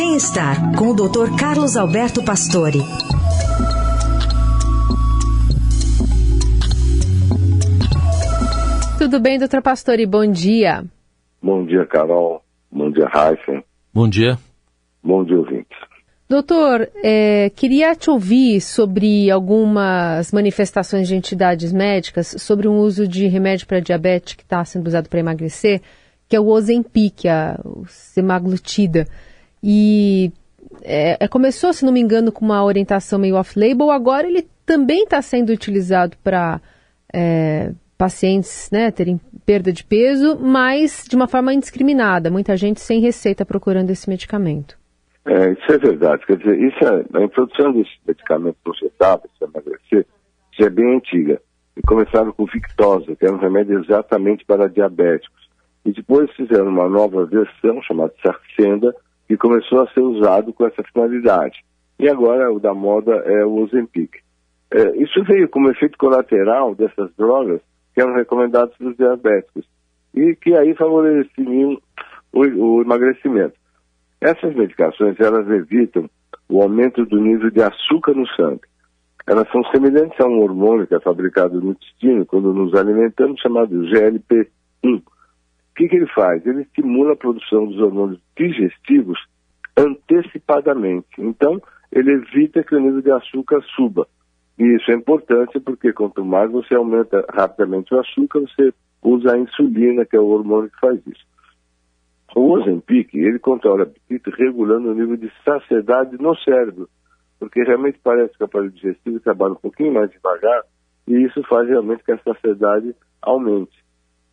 Bem-estar com o Dr. Carlos Alberto Pastore. Tudo bem, doutor Pastore? Bom dia. Bom dia, Carol. Bom dia, Raíssa. Bom dia. Bom dia, ouvintes. Doutor, é, queria te ouvir sobre algumas manifestações de entidades médicas sobre um uso de remédio para diabetes que está sendo usado para emagrecer, que é o Ozempic, a o semaglutida. E é, é, começou, se não me engano, com uma orientação meio off-label, agora ele também está sendo utilizado para é, pacientes né, terem perda de peso, mas de uma forma indiscriminada, muita gente sem receita procurando esse medicamento. É, isso é verdade. Quer dizer, isso é, a introdução desse medicamento processado, para emagrecer, isso é bem antiga. E começaram com Victosa, que era um remédio exatamente para diabéticos. E depois fizeram uma nova versão chamada Saxenda, que começou a ser usado com essa finalidade. E agora o da moda é o Ozempic. É, isso veio como efeito colateral dessas drogas que eram recomendadas para os diabéticos e que aí favoreciam o, o emagrecimento. Essas medicações, elas evitam o aumento do nível de açúcar no sangue. Elas são semelhantes a um hormônio que é fabricado no intestino quando nos alimentamos, chamado GLP-1. Que, que ele faz? Ele estimula a produção dos hormônios digestivos antecipadamente. Então, ele evita que o nível de açúcar suba. E isso é importante porque quanto mais você aumenta rapidamente o açúcar, você usa a insulina, que é o hormônio que faz isso. O Ozempic, ele controla o apetite regulando o nível de saciedade no cérebro, porque realmente parece que o aparelho digestivo trabalha um pouquinho mais devagar e isso faz realmente que a saciedade aumente.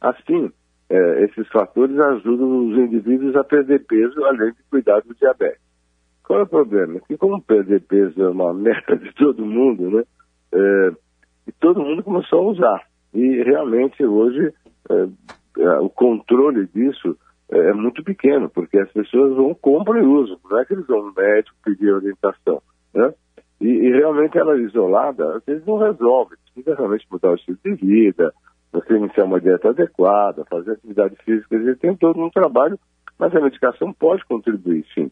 Assim, é, esses fatores ajudam os indivíduos a perder peso, além de cuidar do diabetes. Qual é o problema? Que como perder peso é uma meta de todo mundo, né? É, e todo mundo começou a usar. E realmente hoje é, é o controle disso é, é muito pequeno, porque as pessoas vão, compram e usam. Não é que eles vão no médico pedir orientação. Né? E, e, realmente ela isolada, às vezes não resolve. Precisa realmente mudar o estilo de vida, você iniciar uma dieta adequada, fazer atividade física, ele tem todo um trabalho, mas a medicação pode contribuir, sim.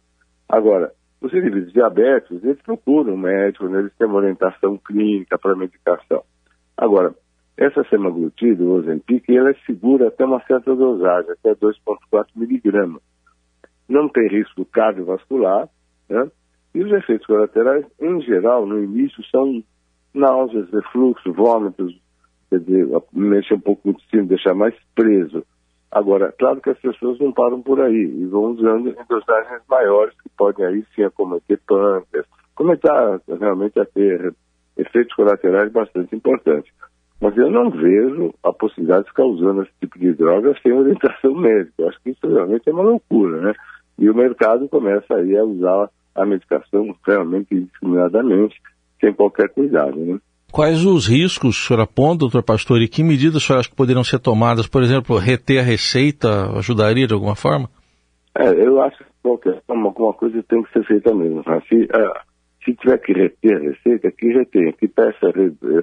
Agora, os indivíduos diabéticos, eles procuram um médico, né? eles têm uma orientação clínica para medicação. Agora, essa semaglutida, o Ozempic, ela é segura até uma certa dosagem, até 2,4 miligramas. Não tem risco cardiovascular, né? E os efeitos colaterais, em geral, no início, são náuseas, refluxo, vômitos, quer dizer, mexer um pouco no intestino, deixar mais preso. Agora, claro que as pessoas não param por aí e vão usando em dosagens maiores, que podem aí sim acometer pâncreas, começar realmente a ter efeitos colaterais bastante importantes. Mas eu não vejo a possibilidade de ficar usando esse tipo de droga sem orientação médica. Eu acho que isso realmente é uma loucura, né? E o mercado começa aí a usar a medicação realmente indiscriminadamente, sem qualquer cuidado, né? Quais os riscos o senhor aponta, doutor Pastor, e que medidas o senhor acha que poderiam ser tomadas? Por exemplo, reter a receita ajudaria de alguma forma? É, eu acho que qualquer forma, alguma coisa tem que ser feita mesmo. Né? Se, uh, se tiver que reter a receita, que retém, que peça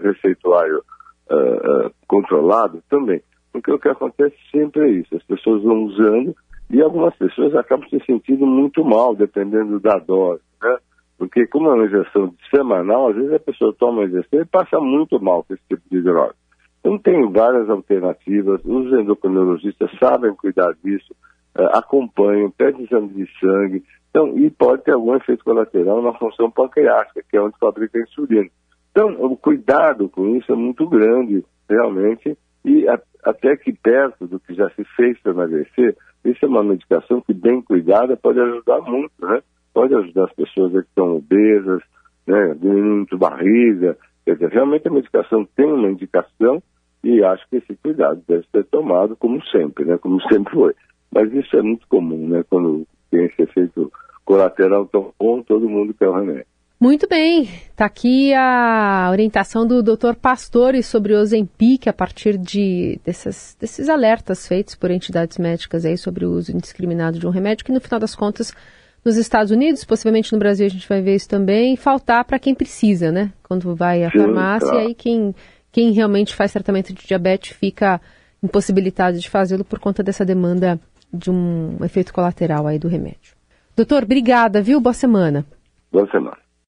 receituário uh, uh, controlado também. Porque o que acontece sempre é isso, as pessoas vão usando e algumas pessoas acabam se sentindo muito mal, dependendo da dose, né? Porque como é uma injeção semanal, às vezes a pessoa toma uma injeção e passa muito mal com esse tipo de droga. Então tem várias alternativas, os endocrinologistas sabem cuidar disso, uh, acompanham, pedem exame de sangue, então, e pode ter algum efeito colateral na função pancreática, que é onde fabrica a insulina. Então, o cuidado com isso é muito grande, realmente, e a, até que perto do que já se fez para emagrecer, isso é uma medicação que, bem cuidada, pode ajudar muito, né? Pode ajudar as pessoas que estão obesas, né, muito barriga. Quer dizer, realmente a medicação tem uma indicação e acho que esse cuidado deve ser tomado como sempre, né, como sempre foi. Mas isso é muito comum, né, quando tem esse efeito colateral tão bom, todo mundo quer o remédio. Muito bem, está aqui a orientação do Dr. Pastore sobre o Ozempic a partir de desses, desses alertas feitos por entidades médicas aí sobre o uso indiscriminado de um remédio que no final das contas nos Estados Unidos, possivelmente no Brasil a gente vai ver isso também, faltar para quem precisa, né? Quando vai à Sim, farmácia, tá. aí quem, quem realmente faz tratamento de diabetes fica impossibilitado de fazê-lo por conta dessa demanda de um efeito colateral aí do remédio. Doutor, obrigada, viu? Boa semana. Boa semana.